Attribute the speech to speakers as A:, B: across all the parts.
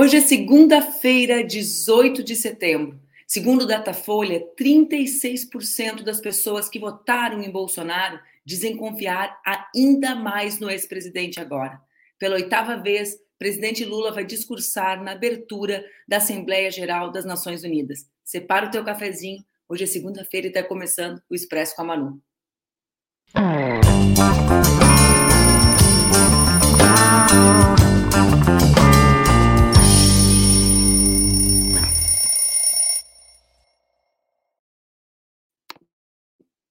A: Hoje é segunda-feira, 18 de setembro. Segundo o Datafolha, 36% das pessoas que votaram em Bolsonaro dizem confiar ainda mais no ex-presidente agora. Pela oitava vez, presidente Lula vai discursar na abertura da Assembleia Geral das Nações Unidas. Separa o teu cafezinho. Hoje é segunda-feira e está começando o Expresso com a Manu.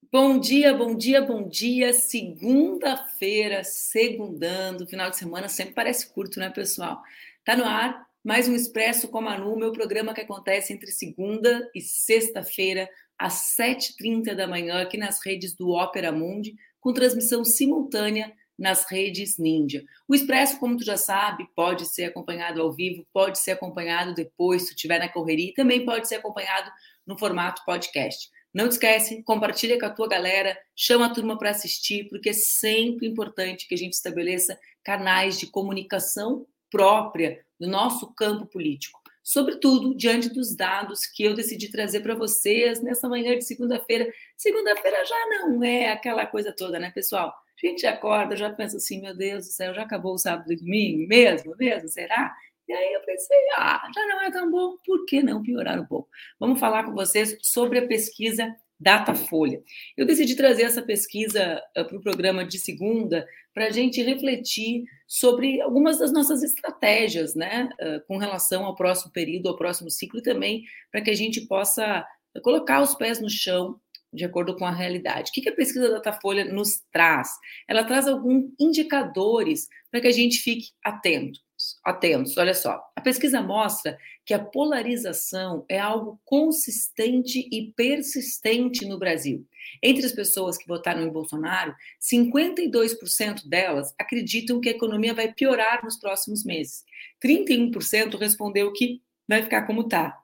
A: Bom dia, bom dia, bom dia. Segunda-feira, segundando, final de semana sempre parece curto, né, pessoal? Tá no ar mais um Expresso com a Manu, meu programa que acontece entre segunda e sexta-feira, às 7h30 da manhã, aqui nas redes do Ópera Mundi, com transmissão simultânea nas redes Ninja. O Expresso, como tu já sabe, pode ser acompanhado ao vivo, pode ser acompanhado depois, se estiver na correria, e também pode ser acompanhado no formato podcast. Não esquece, compartilha com a tua galera, chama a turma para assistir, porque é sempre importante que a gente estabeleça canais de comunicação própria no nosso campo político. Sobretudo diante dos dados que eu decidi trazer para vocês nessa manhã de segunda-feira. Segunda-feira já não é aquela coisa toda, né, pessoal? A gente acorda, já pensa assim, meu Deus do céu, já acabou o sábado e domingo mesmo, mesmo, será? E aí eu pensei, ah, já não é tão bom, por que não piorar um pouco? Vamos falar com vocês sobre a pesquisa Datafolha. Eu decidi trazer essa pesquisa uh, para o programa de segunda para a gente refletir sobre algumas das nossas estratégias, né, uh, com relação ao próximo período, ao próximo ciclo, e também para que a gente possa colocar os pés no chão de acordo com a realidade. O que a pesquisa Datafolha nos traz? Ela traz alguns indicadores para que a gente fique atento atentos. Olha só, a pesquisa mostra que a polarização é algo consistente e persistente no Brasil. Entre as pessoas que votaram em Bolsonaro, 52% delas acreditam que a economia vai piorar nos próximos meses. 31% respondeu que vai ficar como está.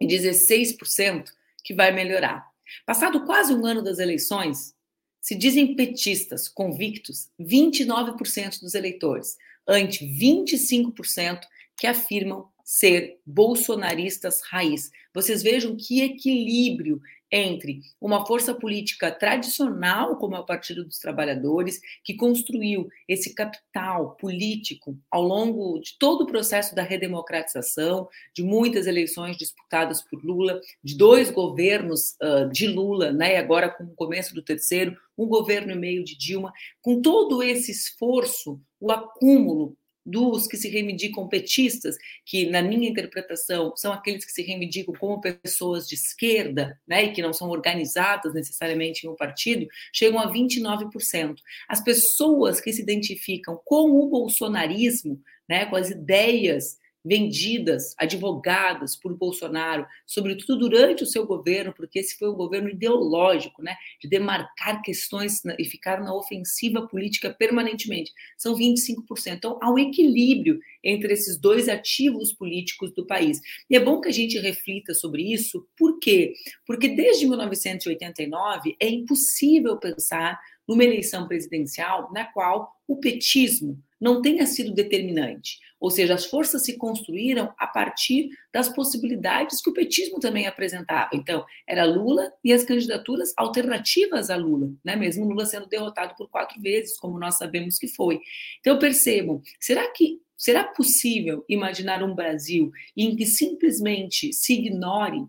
A: E 16% que vai melhorar. Passado quase um ano das eleições, se dizem petistas convictos 29% dos eleitores ante 25% que afirmam ser bolsonaristas raiz. Vocês vejam que equilíbrio entre uma força política tradicional, como é o Partido dos Trabalhadores, que construiu esse capital político ao longo de todo o processo da redemocratização, de muitas eleições disputadas por Lula, de dois governos uh, de Lula, né, agora com o começo do terceiro, um governo e meio de Dilma, com todo esse esforço, o acúmulo dos que se reivindicam petistas, que, na minha interpretação, são aqueles que se reivindicam como pessoas de esquerda, né, e que não são organizadas necessariamente em um partido, chegam a 29%. As pessoas que se identificam com o bolsonarismo, né, com as ideias vendidas, advogadas por Bolsonaro, sobretudo durante o seu governo, porque esse foi um governo ideológico, né, de demarcar questões e ficar na ofensiva política permanentemente. São 25%. Então, há um equilíbrio entre esses dois ativos políticos do país. E é bom que a gente reflita sobre isso, por quê? Porque desde 1989 é impossível pensar numa eleição presidencial na qual o petismo não tenha sido determinante. Ou seja, as forças se construíram a partir das possibilidades que o petismo também apresentava. Então, era Lula e as candidaturas alternativas a Lula, né? mesmo Lula sendo derrotado por quatro vezes, como nós sabemos que foi. Então, percebam, será que será possível imaginar um Brasil em que simplesmente se ignore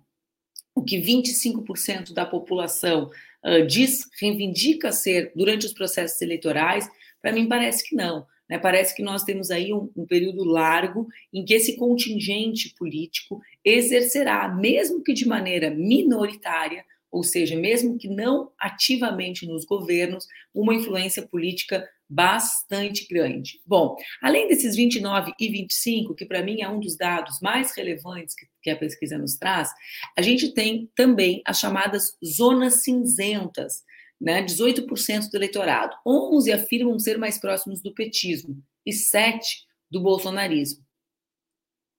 A: o que 25% da população uh, diz, reivindica ser durante os processos eleitorais? Para mim, parece que não. Né? Parece que nós temos aí um, um período largo em que esse contingente político exercerá, mesmo que de maneira minoritária, ou seja, mesmo que não ativamente nos governos, uma influência política bastante grande. Bom, além desses 29 e 25, que para mim é um dos dados mais relevantes que, que, a pesquisa nos traz, a gente tem também as chamadas zonas cinzentas, né, 18% do eleitorado. 11 afirmam ser mais próximos do petismo e 7 do bolsonarismo.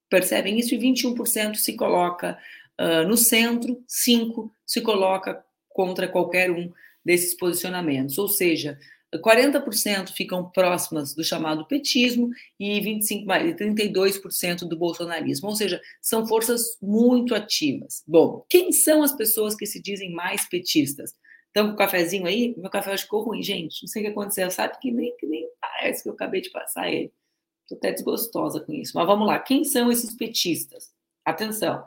A: Percebem isso? E 21% se coloca uh, no centro, 5 se coloca contra qualquer um desses posicionamentos. Ou seja, 40% ficam próximas do chamado petismo e 25, 32% do bolsonarismo, ou seja, são forças muito ativas. Bom, quem são as pessoas que se dizem mais petistas? Estão com o cafezinho aí? Meu café ficou ruim, gente. Não sei o que aconteceu. Sabe que nem, que nem parece que eu acabei de passar ele. Estou até desgostosa com isso. Mas vamos lá. Quem são esses petistas? Atenção.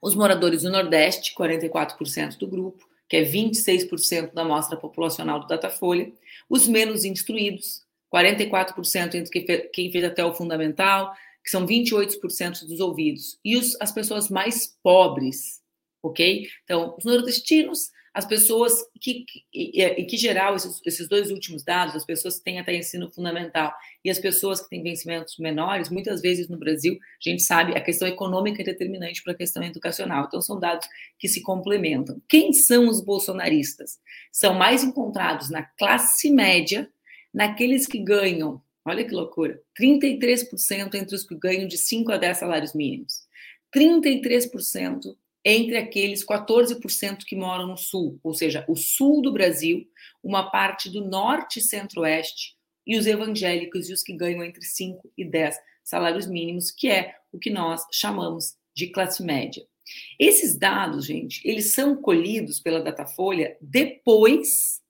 A: Os moradores do Nordeste, 44% do grupo que é 26% da amostra populacional do Datafolha, os menos instruídos, 44% entre quem fez até o fundamental, que são 28% dos ouvidos, e os, as pessoas mais pobres, ok? Então, os nordestinos as pessoas que, em que geral, esses, esses, dois últimos dados, as pessoas que têm até ensino fundamental e as pessoas que têm vencimentos menores, muitas vezes no Brasil, a gente sabe, a questão econômica é determinante para a questão educacional. Então, são dados que se complementam. Quem são os bolsonaristas? São mais encontrados na classe média, naqueles que ganham, olha que loucura, 33% entre os que ganham de 5 a 10 salários mínimos. 33% entre aqueles 14% que moram no sul, ou seja, o sul do Brasil, uma parte do norte e centro-oeste, e os evangélicos e os que ganham entre 5 e 10 salários mínimos, que é o que nós chamamos de classe média. Esses dados, gente, eles são colhidos pela Datafolha depois,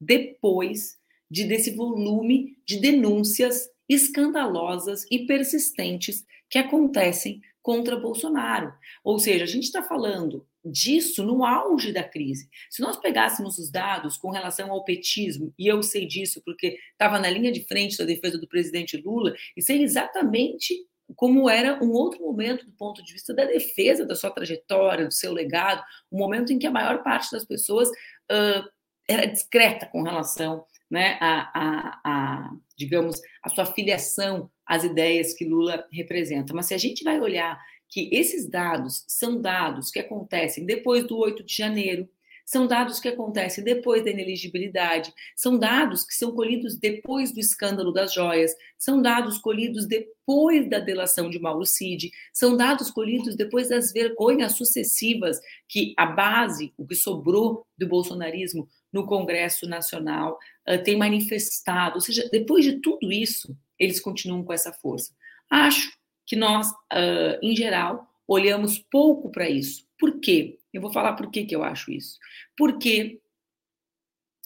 A: depois de desse volume de denúncias escandalosas e persistentes que acontecem contra Bolsonaro. Ou seja, a gente está falando disso no auge da crise. Se nós pegássemos os dados com relação ao petismo, e eu sei disso porque estava na linha de frente da defesa do presidente Lula, e sei exatamente como era um outro momento do ponto de vista da defesa da sua trajetória, do seu legado, um momento em que a maior parte das pessoas uh, era discreta com relação né, a, a, a, digamos, a sua filiação às ideias que Lula representa. Mas se a gente vai olhar que esses dados são dados que acontecem depois do 8 de janeiro, são dados que acontecem depois da ineligibilidade, são dados que são colhidos depois do escândalo das joias, são dados colhidos depois da delação de Mauro Cid, são dados colhidos depois das vergonhas sucessivas que a base, o que sobrou do bolsonarismo no Congresso Nacional, uh, tem manifestado. Ou seja, depois de tudo isso, eles continuam com essa força. Acho que nós, uh, em geral, olhamos pouco para isso. Por quê? Eu vou falar por que, que eu acho isso. Porque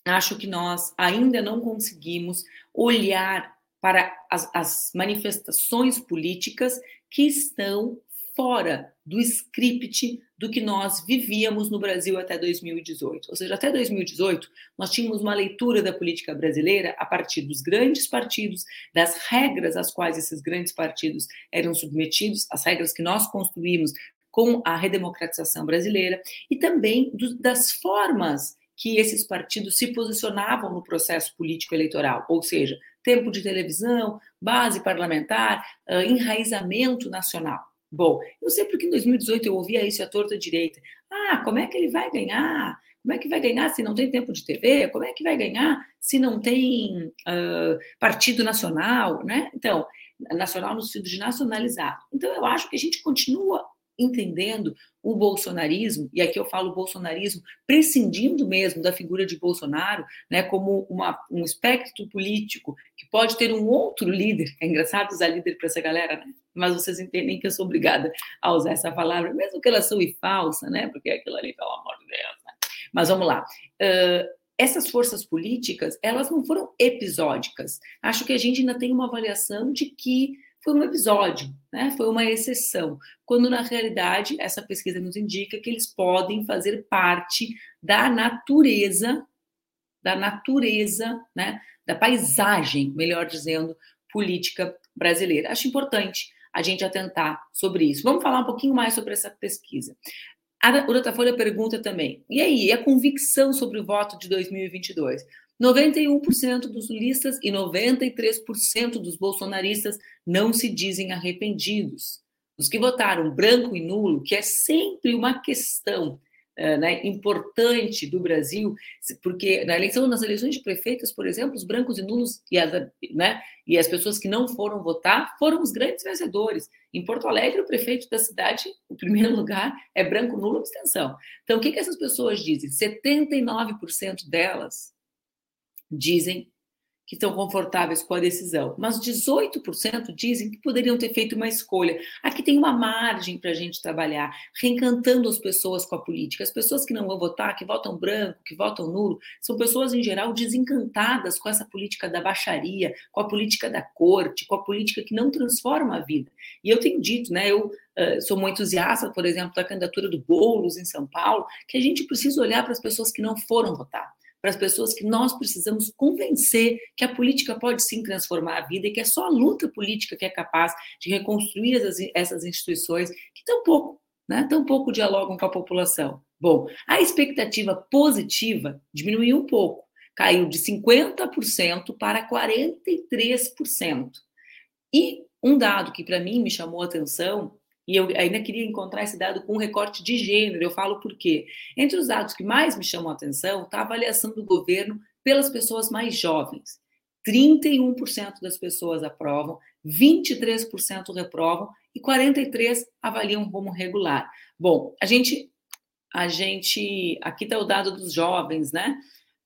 A: acho que nós ainda não conseguimos olhar para as, as manifestações políticas que estão fora do script do que nós vivíamos no Brasil até 2018. Ou seja, até 2018, nós tínhamos uma leitura da política brasileira a partir dos grandes partidos, das regras às quais esses grandes partidos eram submetidos, as regras que nós construímos com a redemocratização brasileira, e também do, das formas que esses partidos se posicionavam no processo político eleitoral, ou seja, tempo de televisão, base parlamentar, enraizamento nacional. Bom, eu sei porque em 2018 eu ouvia isso à torta direita. Ah, como é que ele vai ganhar? Como é que vai ganhar se não tem tempo de TV? Como é que vai ganhar se não tem uh, partido nacional? Né? Então, nacional no sentido de nacionalizado. Então, eu acho que a gente continua entendendo o bolsonarismo, e aqui eu falo bolsonarismo prescindindo mesmo da figura de Bolsonaro, né, como uma, um espectro político que pode ter um outro líder. É engraçado usar líder para essa galera, né? Mas vocês entendem que eu sou obrigada a usar essa palavra, mesmo que ela soe falsa, né? Porque aquilo ali, pelo amor de Deus. Né? Mas vamos lá. Uh, essas forças políticas, elas não foram episódicas. Acho que a gente ainda tem uma avaliação de que foi um episódio, né? foi uma exceção, quando na realidade essa pesquisa nos indica que eles podem fazer parte da natureza, da natureza, né? da paisagem, melhor dizendo, política brasileira. Acho importante a gente atentar sobre isso. Vamos falar um pouquinho mais sobre essa pesquisa. A, Datafolha pergunta também, e aí, a convicção sobre o voto de 2022? 91% dos lulistas e 93% dos bolsonaristas não se dizem arrependidos. Os que votaram branco e nulo, que é sempre uma questão né, importante do Brasil, porque na eleição, nas eleições de prefeitos, por exemplo, os brancos e nulos e as, né, e as pessoas que não foram votar foram os grandes vencedores. Em Porto Alegre, o prefeito da cidade, o primeiro lugar, é branco nulo abstenção. Então, o que, que essas pessoas dizem? 79% delas dizem que estão confortáveis com a decisão, mas 18% dizem que poderiam ter feito uma escolha. Aqui tem uma margem para a gente trabalhar, reencantando as pessoas com a política. As pessoas que não vão votar, que votam branco, que votam nulo, são pessoas, em geral, desencantadas com essa política da baixaria, com a política da corte, com a política que não transforma a vida. E eu tenho dito, né, eu uh, sou muito entusiasta, por exemplo, da candidatura do Boulos em São Paulo, que a gente precisa olhar para as pessoas que não foram votar para as pessoas que nós precisamos convencer que a política pode sim transformar a vida e que é só a luta política que é capaz de reconstruir essas, essas instituições que tão pouco, né, tão pouco dialogam com a população. Bom, a expectativa positiva diminuiu um pouco, caiu de 50% para 43%. E um dado que para mim me chamou a atenção e eu ainda queria encontrar esse dado com um recorte de gênero. Eu falo por quê? Entre os dados que mais me chamam a atenção está a avaliação do governo pelas pessoas mais jovens. 31% das pessoas aprovam, 23% reprovam e 43 avaliam como regular. Bom, a gente a gente aqui está o dado dos jovens, né?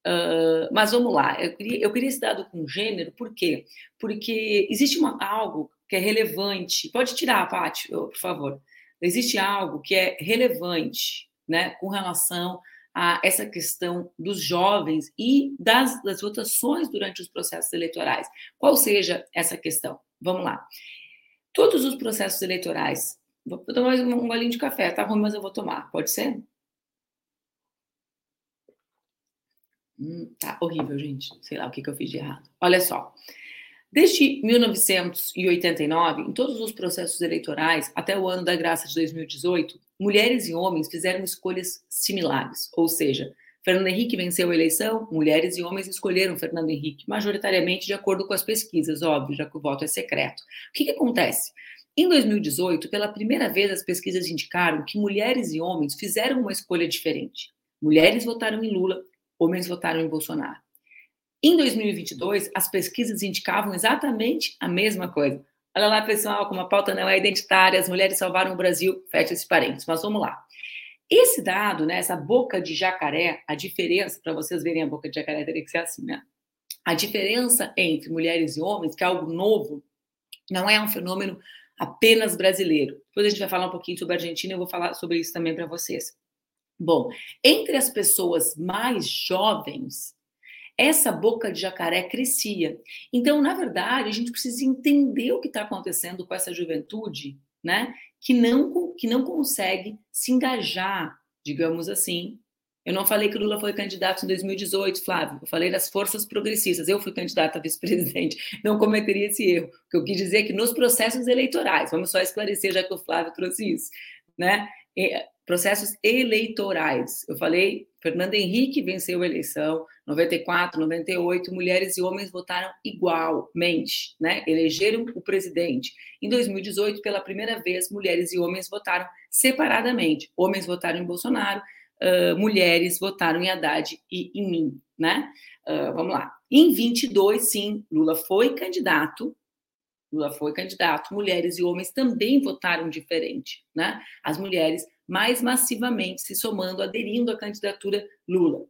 A: Uh, mas vamos lá, eu queria, eu queria esse dado com gênero, por quê? Porque existe uma, algo que é relevante. Pode tirar, Paty, por favor. Existe algo que é relevante né, com relação a essa questão dos jovens e das, das votações durante os processos eleitorais. Qual seja essa questão? Vamos lá. Todos os processos eleitorais. Vou tomar mais um, um golinho de café, tá ruim, mas eu vou tomar. Pode ser? Hum, tá horrível, gente. Sei lá o que, que eu fiz de errado. Olha só. Desde 1989, em todos os processos eleitorais, até o ano da graça de 2018, mulheres e homens fizeram escolhas similares, ou seja, Fernando Henrique venceu a eleição, mulheres e homens escolheram Fernando Henrique, majoritariamente de acordo com as pesquisas, óbvio, já que o voto é secreto. O que, que acontece? Em 2018, pela primeira vez, as pesquisas indicaram que mulheres e homens fizeram uma escolha diferente. Mulheres votaram em Lula, homens votaram em Bolsonaro. Em 2022, as pesquisas indicavam exatamente a mesma coisa. Olha lá, pessoal, como a pauta não é identitária, as mulheres salvaram o Brasil, fecha esse parênteses. Mas vamos lá. Esse dado, né, essa boca de jacaré, a diferença, para vocês verem a boca de jacaré, teria que ser assim, né? A diferença entre mulheres e homens, que é algo novo, não é um fenômeno apenas brasileiro. Depois a gente vai falar um pouquinho sobre a Argentina, eu vou falar sobre isso também para vocês. Bom, entre as pessoas mais jovens, essa boca de jacaré crescia. Então, na verdade, a gente precisa entender o que está acontecendo com essa juventude, né? Que não, que não consegue se engajar, digamos assim. Eu não falei que Lula foi candidato em 2018, Flávio. Eu falei das forças progressistas. Eu fui candidata a vice-presidente. Não cometeria esse erro. O que eu quis dizer é que nos processos eleitorais, vamos só esclarecer, já que o Flávio trouxe isso, né? processos eleitorais. Eu falei, Fernando Henrique venceu a eleição, 94, 98, mulheres e homens votaram igualmente, né? Elegeram o presidente. Em 2018, pela primeira vez, mulheres e homens votaram separadamente. Homens votaram em Bolsonaro, uh, mulheres votaram em Haddad e em mim, né? Uh, vamos lá. Em 22, sim, Lula foi candidato, Lula foi candidato, mulheres e homens também votaram diferente, né? As mulheres mais massivamente se somando, aderindo à candidatura Lula.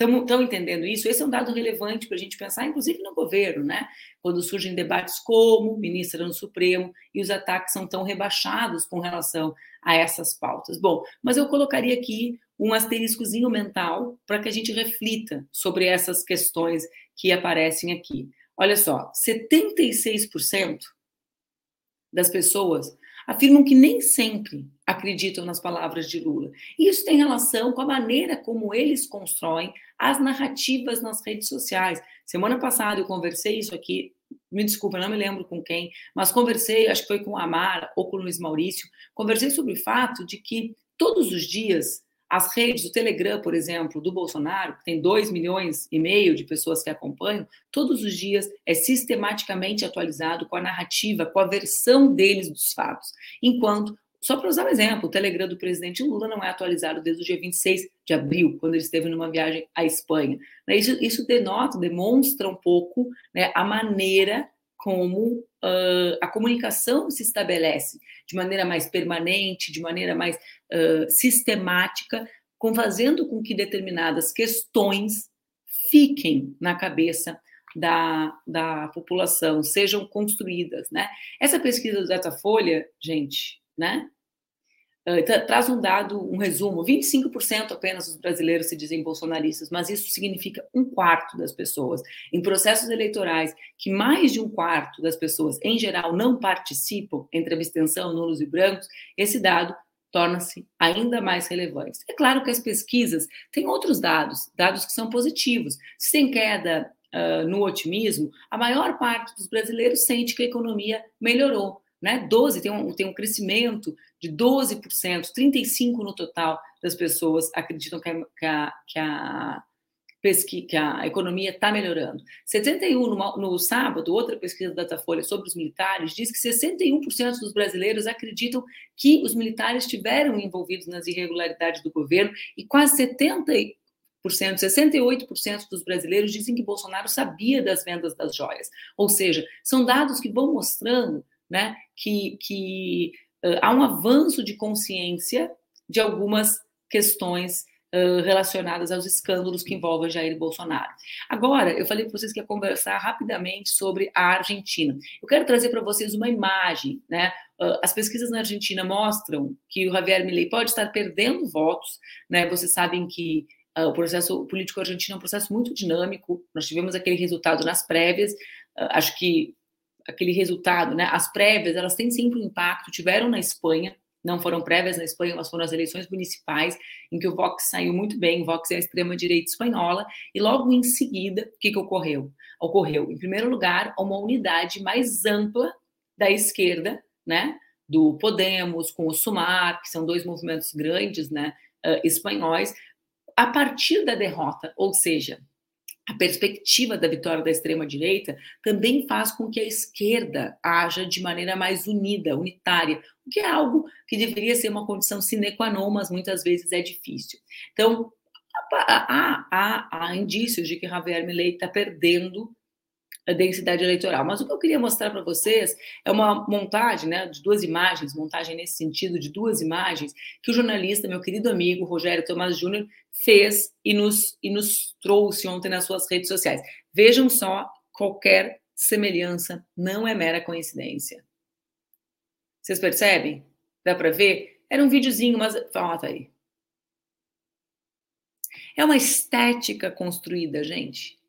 A: Estão entendendo isso? Esse é um dado relevante para a gente pensar, inclusive no governo, né? Quando surgem debates como ministra no Supremo e os ataques são tão rebaixados com relação a essas pautas. Bom, mas eu colocaria aqui um asteriscozinho mental para que a gente reflita sobre essas questões que aparecem aqui. Olha só, 76% das pessoas afirmam que nem sempre acreditam nas palavras de Lula. Isso tem relação com a maneira como eles constroem as narrativas nas redes sociais. Semana passada eu conversei isso aqui, me desculpa, não me lembro com quem, mas conversei, acho que foi com a Amara ou com o Luiz Maurício, conversei sobre o fato de que todos os dias as redes, o Telegram, por exemplo, do Bolsonaro, que tem 2 milhões e meio de pessoas que acompanham, todos os dias é sistematicamente atualizado com a narrativa, com a versão deles dos fatos. Enquanto só para usar um exemplo, o Telegram do presidente Lula não é atualizado desde o dia 26 de abril, quando ele esteve numa viagem à Espanha. Né, isso, isso denota, demonstra um pouco né, a maneira como uh, a comunicação se estabelece de maneira mais permanente, de maneira mais uh, sistemática, com fazendo com que determinadas questões fiquem na cabeça da, da população, sejam construídas, né? Essa pesquisa do Datafolha, gente, né? Uh, traz um dado, um resumo: 25% apenas dos brasileiros se dizem bolsonaristas, mas isso significa um quarto das pessoas. Em processos eleitorais, que mais de um quarto das pessoas, em geral, não participam, entre abstenção, nulos e brancos, esse dado torna-se ainda mais relevante. É claro que as pesquisas têm outros dados, dados que são positivos. Se tem queda uh, no otimismo, a maior parte dos brasileiros sente que a economia melhorou né? 12, tem um, tem um crescimento de 12%, 35% no total das pessoas acreditam que a, que a, que a, pesqui, que a economia está melhorando. 71 no, no, sábado, outra pesquisa da Datafolha sobre os militares diz que 61% dos brasileiros acreditam que os militares estiveram envolvidos nas irregularidades do governo e quase 70 68% dos brasileiros dizem que Bolsonaro sabia das vendas das joias. Ou seja, são dados que vão mostrando né, que, que uh, há um avanço de consciência de algumas questões uh, relacionadas aos escândalos que envolvem Jair Bolsonaro. Agora, eu falei para vocês que ia conversar rapidamente sobre a Argentina. Eu quero trazer para vocês uma imagem, né? Uh, as pesquisas na Argentina mostram que o Javier Milei pode estar perdendo votos, né? Vocês sabem que o processo político argentino é um processo muito dinâmico. Nós tivemos aquele resultado nas prévias. Acho que aquele resultado, né? As prévias, elas têm sempre um impacto, tiveram na Espanha, não foram prévias na Espanha, mas foram as eleições municipais, em que o Vox saiu muito bem, o Vox é a extrema-direita espanhola, e logo em seguida, o que, que ocorreu? Ocorreu, em primeiro lugar, uma unidade mais ampla da esquerda, né? Do Podemos com o Sumar, que são dois movimentos grandes, né? Uh, espanhóis, a partir da derrota, ou seja, a perspectiva da vitória da extrema-direita também faz com que a esquerda haja de maneira mais unida, unitária, o que é algo que deveria ser uma condição sine qua non, mas muitas vezes é difícil. Então, há, há, há indícios de que Javier Milei está perdendo densidade eleitoral. Mas o que eu queria mostrar para vocês é uma montagem né, de duas imagens, montagem nesse sentido de duas imagens, que o jornalista, meu querido amigo Rogério Tomás Júnior, fez e nos, e nos trouxe ontem nas suas redes sociais. Vejam só, qualquer semelhança não é mera coincidência. Vocês percebem? Dá para ver? Era um videozinho, mas. Fala, tá aí. É uma estética construída, gente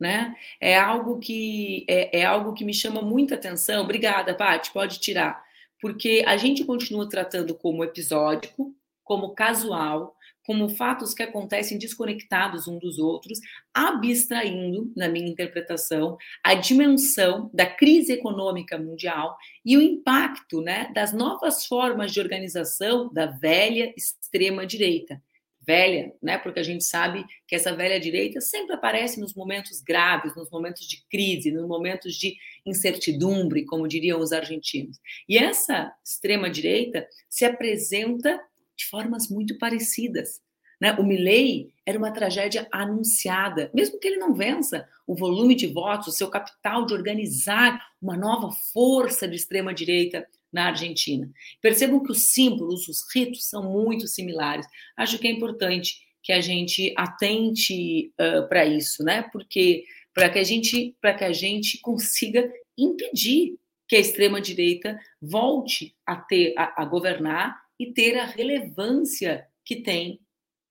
A: né? É algo que é, é algo que me chama muita atenção. Obrigada, Paty, pode tirar, porque a gente continua tratando como episódico, como casual, como fatos que acontecem desconectados um dos outros, abstraindo, na minha interpretação, a dimensão da crise econômica mundial e o impacto né, das novas formas de organização da velha extrema direita velha, né? Porque a gente sabe que essa velha direita sempre aparece nos momentos graves, nos momentos de crise, nos momentos de incertidumbre, como diriam os argentinos. E essa extrema direita se apresenta de formas muito parecidas. Né? O Milley era uma tragédia anunciada, mesmo que ele não vença o volume de votos, o seu capital de organizar uma nova força de extrema direita na Argentina. Percebam que os símbolos, os ritos são muito similares. Acho que é importante que a gente atente uh, para isso, né? Porque para que a gente para que a gente consiga impedir que a extrema direita volte a ter a, a governar e ter a relevância que tem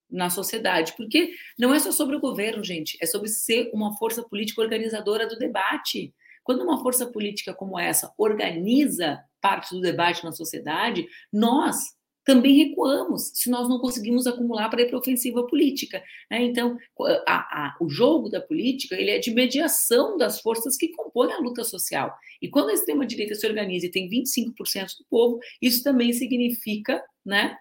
A: na sociedade, porque não é só sobre o governo, gente, é sobre ser uma força política organizadora do debate. Quando uma força política como essa organiza parte do debate na sociedade, nós também recuamos se nós não conseguimos acumular para ir para a ofensiva política. Né? Então, a, a, o jogo da política ele é de mediação das forças que compõem a luta social. E quando a extrema-direita se organiza e tem 25% do povo, isso também significa, né?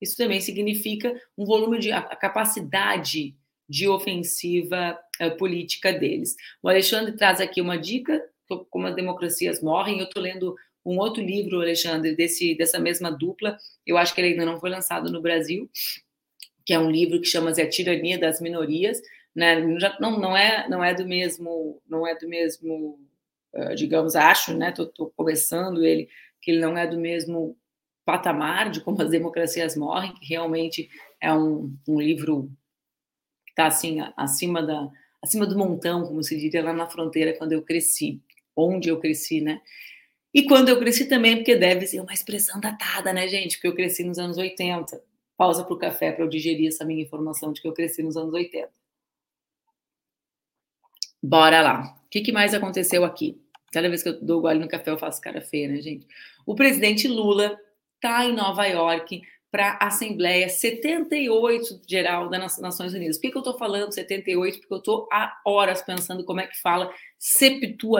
A: Isso também significa um volume de a, a capacidade de ofensiva uh, política deles. O Alexandre traz aqui uma dica, como as democracias morrem, eu estou lendo um outro livro, Alexandre, desse, dessa mesma dupla. Eu acho que ele ainda não foi lançado no Brasil, que é um livro que chama-se A Tirania das Minorias. Né? Não, não, é, não é do mesmo, não é do mesmo, uh, digamos, acho, né? Estou começando ele, que ele não é do mesmo patamar de como as democracias morrem, que realmente é um, um livro que está assim acima da acima do montão, como se diria lá na fronteira quando eu cresci, onde eu cresci, né? E quando eu cresci também, porque deve ser uma expressão datada, né, gente? Porque eu cresci nos anos 80. Pausa para o café para eu digerir essa minha informação de que eu cresci nos anos 80. Bora lá. O que, que mais aconteceu aqui? Cada vez que eu dou gole no café, eu faço cara feia, né, gente? O presidente Lula está em Nova York para a Assembleia 78 geral das Nações Unidas. Por que, que eu estou falando 78? Porque eu estou há horas pensando como é que fala 78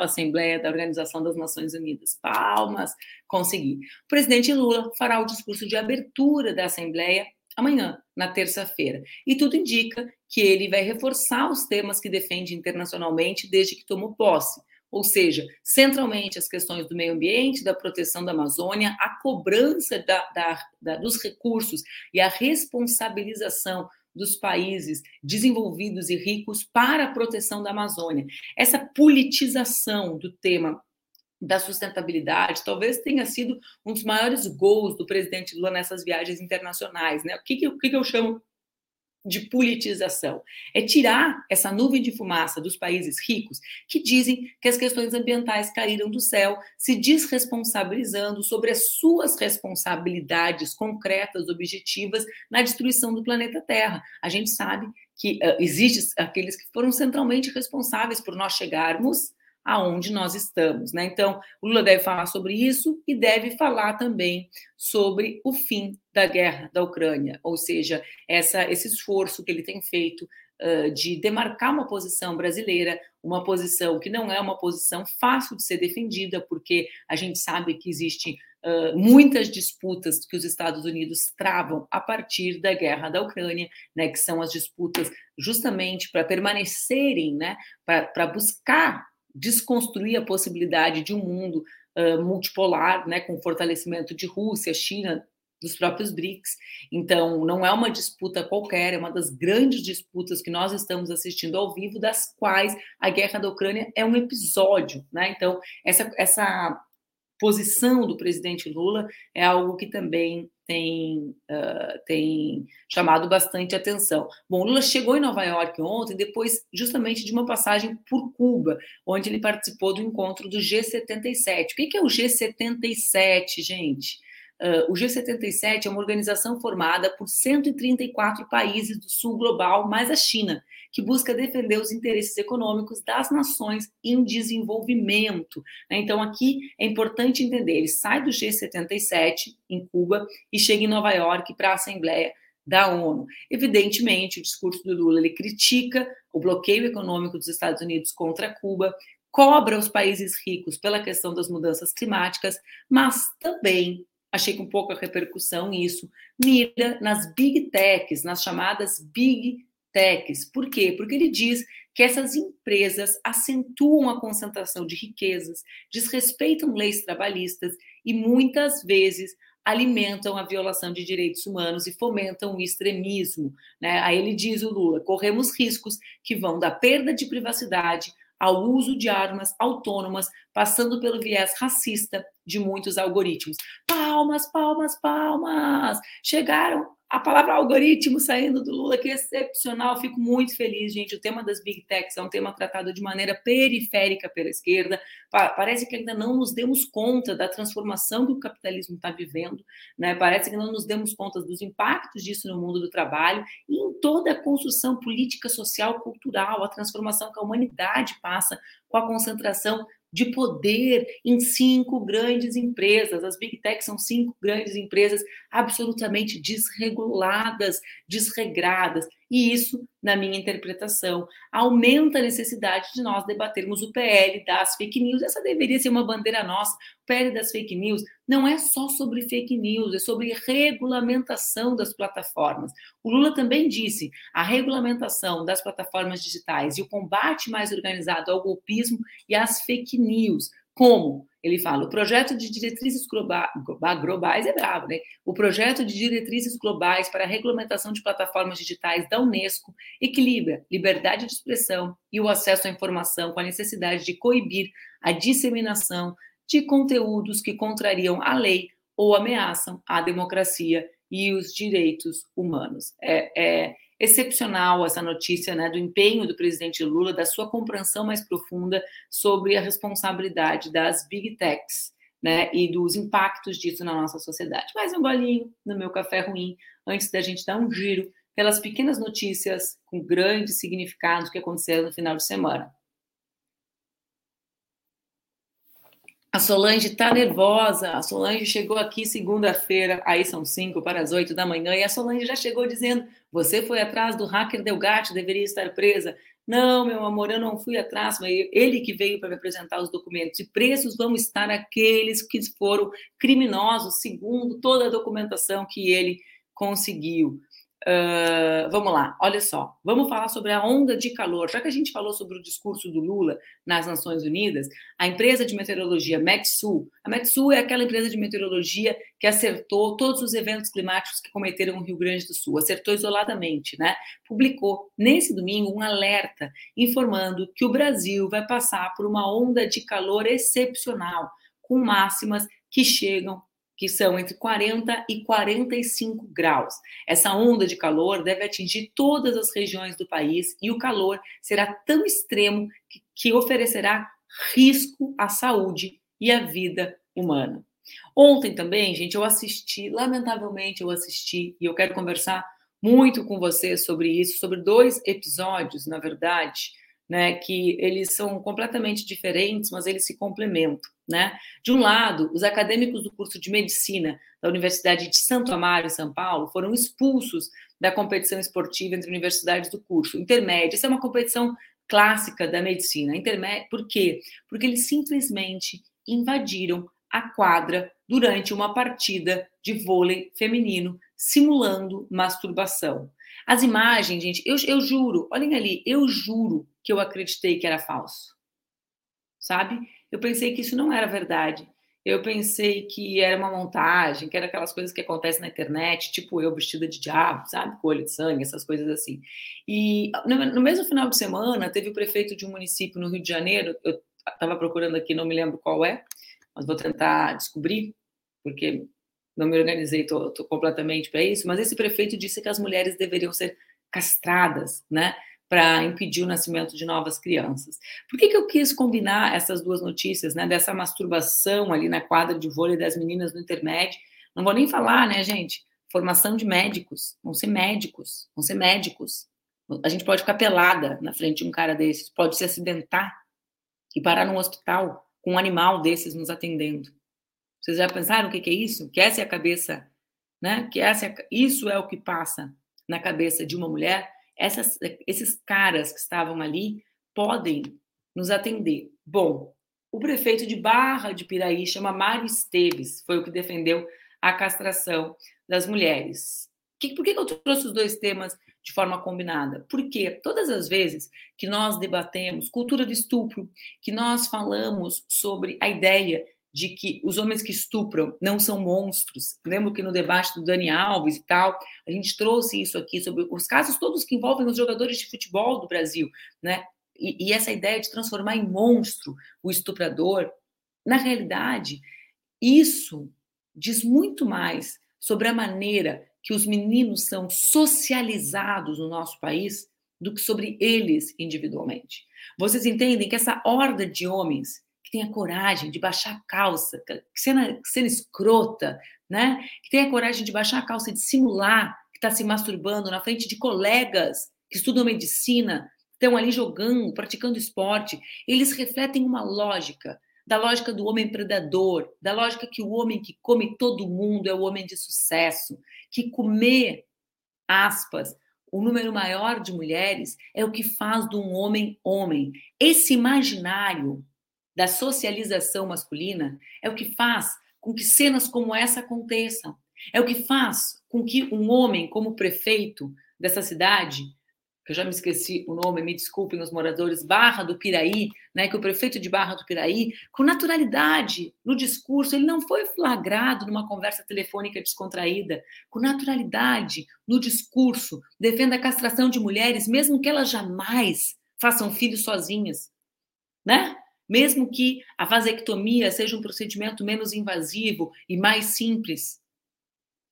A: Assembleia da Organização das Nações Unidas. Palmas, consegui. O presidente Lula fará o discurso de abertura da Assembleia amanhã, na terça-feira. E tudo indica que ele vai reforçar os temas que defende internacionalmente desde que tomou posse ou seja, centralmente as questões do meio ambiente, da proteção da Amazônia, a cobrança da, da, da, dos recursos e a responsabilização dos países desenvolvidos e ricos para a proteção da Amazônia. Essa politização do tema da sustentabilidade talvez tenha sido um dos maiores gols do presidente Lula nessas viagens internacionais. Né? O que, que, que eu chamo de politização. É tirar essa nuvem de fumaça dos países ricos que dizem que as questões ambientais caíram do céu, se desresponsabilizando sobre as suas responsabilidades concretas, objetivas na destruição do planeta Terra. A gente sabe que uh, existem aqueles que foram centralmente responsáveis por nós chegarmos aonde nós estamos. Né? Então, o Lula deve falar sobre isso e deve falar também sobre o fim da guerra da Ucrânia, ou seja, essa, esse esforço que ele tem feito uh, de demarcar uma posição brasileira, uma posição que não é uma posição fácil de ser defendida, porque a gente sabe que existe Uh, muitas disputas que os Estados Unidos travam a partir da guerra da Ucrânia, né, que são as disputas justamente para permanecerem, né, para buscar desconstruir a possibilidade de um mundo uh, multipolar, né, com fortalecimento de Rússia, China, dos próprios BRICS. Então, não é uma disputa qualquer, é uma das grandes disputas que nós estamos assistindo ao vivo, das quais a guerra da Ucrânia é um episódio, né? Então, essa, essa posição do presidente Lula é algo que também tem, uh, tem chamado bastante atenção. Bom, Lula chegou em Nova York ontem, depois justamente de uma passagem por Cuba, onde ele participou do encontro do G77. O que é o G77, gente? Uh, o G77 é uma organização formada por 134 países do sul global, mais a China, que busca defender os interesses econômicos das nações em desenvolvimento. Né? Então, aqui é importante entender: ele sai do G77 em Cuba e chega em Nova York para a Assembleia da ONU. Evidentemente, o discurso do Lula ele critica o bloqueio econômico dos Estados Unidos contra Cuba, cobra os países ricos pela questão das mudanças climáticas, mas também achei com pouca repercussão isso, mira nas big techs, nas chamadas big techs. Por quê? Porque ele diz que essas empresas acentuam a concentração de riquezas, desrespeitam leis trabalhistas e muitas vezes alimentam a violação de direitos humanos e fomentam o extremismo. Né? Aí ele diz o Lula: corremos riscos que vão da perda de privacidade ao uso de armas autônomas, passando pelo viés racista de muitos algoritmos. Palmas, palmas, palmas! Chegaram a palavra algoritmo saindo do Lula, que é excepcional. Fico muito feliz, gente. O tema das big techs é um tema tratado de maneira periférica pela esquerda. Parece que ainda não nos demos conta da transformação que o capitalismo está vivendo, né? Parece que não nos demos conta dos impactos disso no mundo do trabalho e em toda a construção política, social, cultural, a transformação que a humanidade passa com a concentração de poder em cinco grandes empresas. As big techs são cinco grandes empresas absolutamente desreguladas, desregradas. E isso, na minha interpretação, aumenta a necessidade de nós debatermos o PL das fake news. Essa deveria ser uma bandeira nossa. O PL das fake news não é só sobre fake news, é sobre regulamentação das plataformas. O Lula também disse: a regulamentação das plataformas digitais e o combate mais organizado ao golpismo e às fake news. Como? ele fala: o projeto de diretrizes globais é bravo, né? O projeto de diretrizes globais para a regulamentação de plataformas digitais da Unesco equilibra liberdade de expressão e o acesso à informação com a necessidade de coibir a disseminação de conteúdos que contrariam a lei ou ameaçam a democracia e os direitos humanos. É, é excepcional essa notícia né, do empenho do presidente Lula, da sua compreensão mais profunda sobre a responsabilidade das big techs né, e dos impactos disso na nossa sociedade. Mais um golinho no meu café ruim, antes da gente dar um giro pelas pequenas notícias com grande significado que aconteceram no final de semana. A Solange está nervosa. A Solange chegou aqui segunda-feira, aí são cinco para as oito da manhã, e a Solange já chegou dizendo: Você foi atrás do hacker Delgatti, deveria estar presa. Não, meu amor, eu não fui atrás, mas ele que veio para me apresentar os documentos. E preços vão estar aqueles que foram criminosos, segundo toda a documentação que ele conseguiu. Uh, vamos lá, olha só, vamos falar sobre a onda de calor. Já que a gente falou sobre o discurso do Lula nas Nações Unidas, a empresa de meteorologia Metsul, a Metsul é aquela empresa de meteorologia que acertou todos os eventos climáticos que cometeram no Rio Grande do Sul, acertou isoladamente, né? Publicou nesse domingo um alerta informando que o Brasil vai passar por uma onda de calor excepcional, com máximas que chegam que são entre 40 e 45 graus. Essa onda de calor deve atingir todas as regiões do país e o calor será tão extremo que, que oferecerá risco à saúde e à vida humana. Ontem também, gente, eu assisti, lamentavelmente eu assisti, e eu quero conversar muito com você sobre isso, sobre dois episódios, na verdade, né, que eles são completamente diferentes, mas eles se complementam, né? De um lado, os acadêmicos do curso de medicina da Universidade de Santo Amaro, em São Paulo, foram expulsos da competição esportiva entre universidades do curso intermédio. Essa é uma competição clássica da medicina. Intermédio, por quê? Porque eles simplesmente invadiram a quadra durante uma partida de vôlei feminino, simulando masturbação. As imagens, gente, eu, eu juro, olhem ali, eu juro que eu acreditei que era falso. Sabe? Eu pensei que isso não era verdade. Eu pensei que era uma montagem, que era aquelas coisas que acontecem na internet, tipo eu vestida de diabo, sabe? Com olho de sangue, essas coisas assim. E no, mesmo final de semana, teve o prefeito de um município no Rio de Janeiro, eu estava procurando aqui, não me lembro qual é, mas vou tentar descobrir, porque não me organizei, estou completamente para isso. Mas esse prefeito disse que as mulheres deveriam ser castradas, né? para impedir o nascimento de novas crianças. Por que, que eu quis combinar essas duas notícias, né, dessa masturbação ali na quadra de vôlei das meninas no intermédio? Não vou nem falar, né, gente? Formação de médicos, vão ser médicos, vão ser médicos. A gente pode ficar pelada na frente de um cara desses, pode se acidentar e parar num hospital com um animal desses nos atendendo. Vocês já pensaram o que, é isso? Que essa é a cabeça, né? Que essa é, isso é o que passa na cabeça de uma mulher essas, esses caras que estavam ali podem nos atender. Bom, o prefeito de Barra de Piraí chama Mário Esteves, foi o que defendeu a castração das mulheres. Que, por que eu trouxe os dois temas de forma combinada? Porque todas as vezes que nós debatemos cultura do estupro, que nós falamos sobre a ideia de que os homens que estupram não são monstros. Lembro que no debate do Dani Alves e tal, a gente trouxe isso aqui sobre os casos todos que envolvem os jogadores de futebol do Brasil, né? E, e essa ideia de transformar em monstro o estuprador, na realidade, isso diz muito mais sobre a maneira que os meninos são socializados no nosso país do que sobre eles individualmente. Vocês entendem que essa horda de homens tenha coragem de baixar a calça, que cena, cena escrota, né? Que tenha coragem de baixar a calça e de simular que está se masturbando na frente de colegas que estudam medicina, estão ali jogando, praticando esporte. Eles refletem uma lógica, da lógica do homem predador, da lógica que o homem que come todo mundo é o homem de sucesso, que comer, aspas, o número maior de mulheres é o que faz de um homem homem. Esse imaginário da socialização masculina é o que faz com que cenas como essa aconteçam. É o que faz com que um homem, como prefeito dessa cidade, que eu já me esqueci o nome, me desculpem os moradores, Barra do Piraí, né, que o prefeito de Barra do Piraí, com naturalidade no discurso, ele não foi flagrado numa conversa telefônica descontraída, com naturalidade no discurso, defenda a castração de mulheres, mesmo que elas jamais façam filhos sozinhas, né? Mesmo que a vasectomia seja um procedimento menos invasivo e mais simples.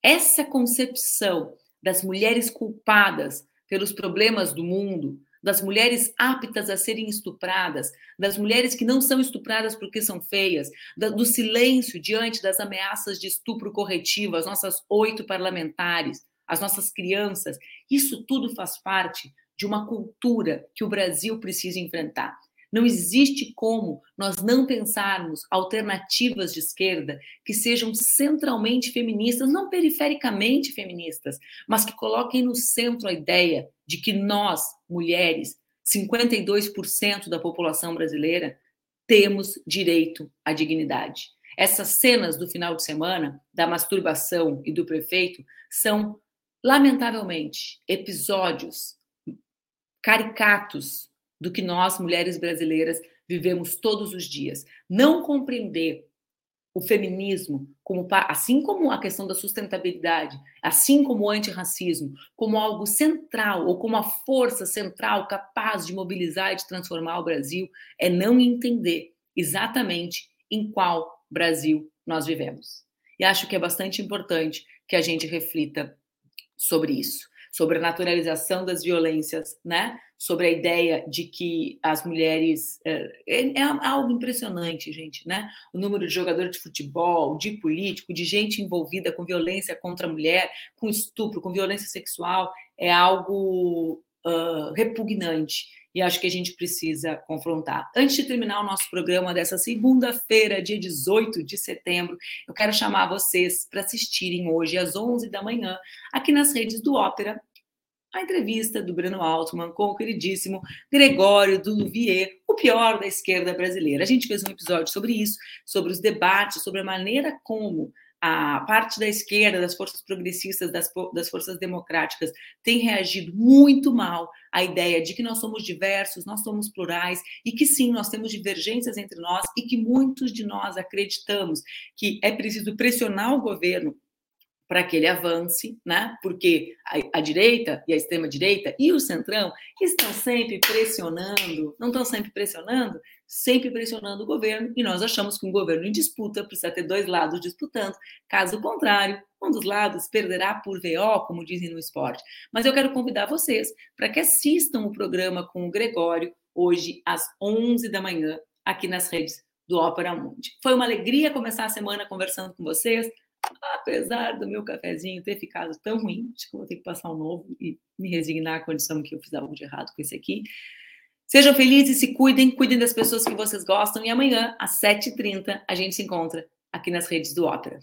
A: Essa concepção das mulheres culpadas pelos problemas do mundo, das mulheres aptas a serem estupradas, das mulheres que não são estupradas porque são feias, do silêncio diante das ameaças de estupro corretivo, as nossas oito parlamentares, as nossas crianças, isso tudo faz parte de uma cultura que o Brasil precisa enfrentar. Não existe como nós não pensarmos alternativas de esquerda que sejam centralmente feministas, não perifericamente feministas, mas que coloquem no centro a ideia de que nós, mulheres, 52% da população brasileira, temos direito à dignidade. Essas cenas do final de semana, da masturbação e do prefeito, são, lamentavelmente, episódios caricatos do que nós, mulheres brasileiras, vivemos todos os dias. Não compreender o feminismo, como, assim como a questão da sustentabilidade, assim como o antirracismo, como algo central ou como a força central capaz de mobilizar e de transformar o Brasil, é não entender exatamente em qual Brasil nós vivemos. E acho que é bastante importante que a gente reflita sobre isso, sobre a naturalização das violências, né? sobre a ideia de que as mulheres. É, é, é, algo impressionante, gente, né? O número de jogadores de futebol, de político, de gente envolvida com violência contra a mulher, com estupro, com violência sexual, é algo repugnante. E acho que a gente precisa confrontar. Antes de terminar o nosso programa dessa segunda-feira, dia 18 de setembro, eu quero chamar vocês para assistirem hoje, às 11 da manhã, aqui nas redes do Ópera, a entrevista do Bruno Altman com o queridíssimo Gregório Duvier, o pior da esquerda brasileira. A gente fez um episódio sobre isso, sobre os debates, sobre a maneira como a parte da esquerda, das forças progressistas, das, das forças democráticas, tem reagido muito mal à ideia de que nós somos diversos, nós somos plurais e que sim, nós temos divergências entre nós e que muitos de nós acreditamos que é preciso pressionar o governo para que ele avance, né? Porque a, a, direita e a extrema direita e o centrão estão sempre pressionando, não estão sempre pressionando, sempre pressionando o governo e nós achamos que um governo em disputa precisa ter dois lados disputando. Caso contrário, um dos lados perderá por VO, como dizem no esporte. Mas eu quero convidar vocês para que assistam o programa com o Gregório hoje às 11 da manhã aqui nas redes do Ópera Mundi. Foi uma alegria começar a semana conversando com vocês apesar do meu cafezinho ter ficado tão ruim, acho que vou ter que passar um novo e me resignar à condição que eu fiz algo de errado com esse aqui. Sejam felizes, se cuidem, cuidem das pessoas que vocês gostam e amanhã, às 7h30, a gente se encontra aqui nas redes do Ópera.